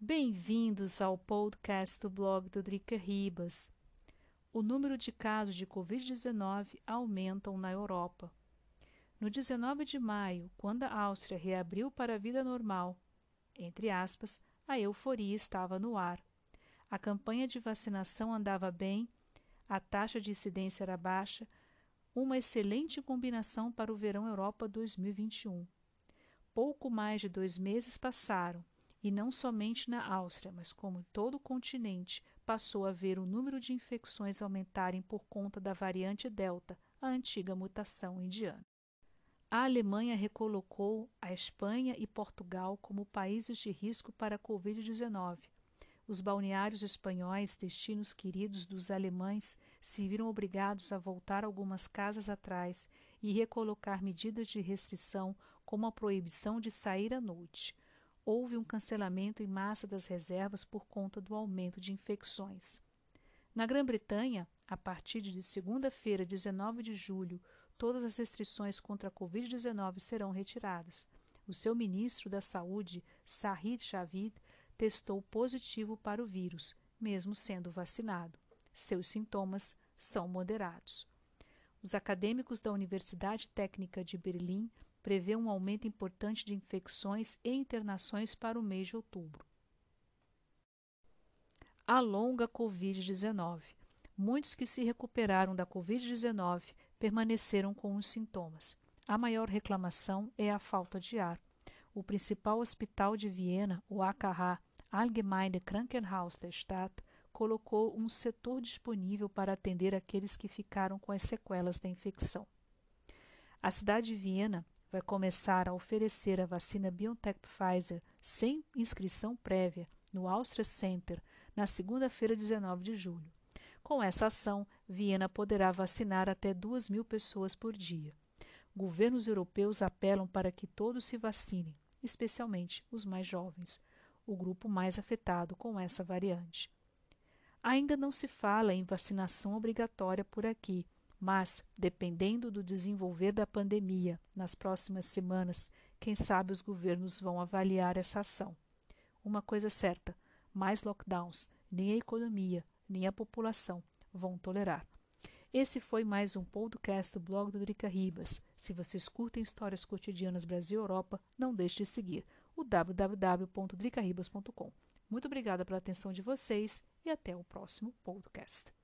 Bem-vindos ao podcast do blog do Drica Ribas. O número de casos de Covid-19 aumentam na Europa. No 19 de maio, quando a Áustria reabriu para a vida normal, entre aspas, a euforia estava no ar. A campanha de vacinação andava bem, a taxa de incidência era baixa, uma excelente combinação para o verão Europa 2021. Pouco mais de dois meses passaram e não somente na Áustria, mas como em todo o continente, passou a ver o número de infecções aumentarem por conta da variante Delta, a antiga mutação indiana. A Alemanha recolocou a Espanha e Portugal como países de risco para a Covid-19. Os balneários espanhóis, destinos queridos dos alemães, se viram obrigados a voltar algumas casas atrás e recolocar medidas de restrição, como a proibição de sair à noite houve um cancelamento em massa das reservas por conta do aumento de infecções. Na Grã-Bretanha, a partir de segunda-feira, 19 de julho, todas as restrições contra a Covid-19 serão retiradas. O seu ministro da Saúde, Sahid Javid, testou positivo para o vírus, mesmo sendo vacinado. Seus sintomas são moderados. Os acadêmicos da Universidade Técnica de Berlim prevê um aumento importante de infecções e internações para o mês de outubro. A longa Covid-19. Muitos que se recuperaram da Covid-19 permaneceram com os sintomas. A maior reclamação é a falta de ar. O principal hospital de Viena, o AKH, Allgemeine Krankenhaus der Stadt, colocou um setor disponível para atender aqueles que ficaram com as sequelas da infecção. A cidade de Viena vai começar a oferecer a vacina BioNTech Pfizer sem inscrição prévia no Austria Center na segunda-feira, 19 de julho. Com essa ação, Viena poderá vacinar até 2 mil pessoas por dia. Governos europeus apelam para que todos se vacinem, especialmente os mais jovens, o grupo mais afetado com essa variante. Ainda não se fala em vacinação obrigatória por aqui mas, dependendo do desenvolver da pandemia nas próximas semanas, quem sabe os governos vão avaliar essa ação. Uma coisa é certa: mais lockdowns, nem a economia, nem a população vão tolerar. Esse foi mais um podcast do blog do Drica Ribas. Se vocês curtem histórias cotidianas Brasil e Europa, não deixe de seguir o www.dricaribas.com. Muito obrigada pela atenção de vocês e até o próximo podcast.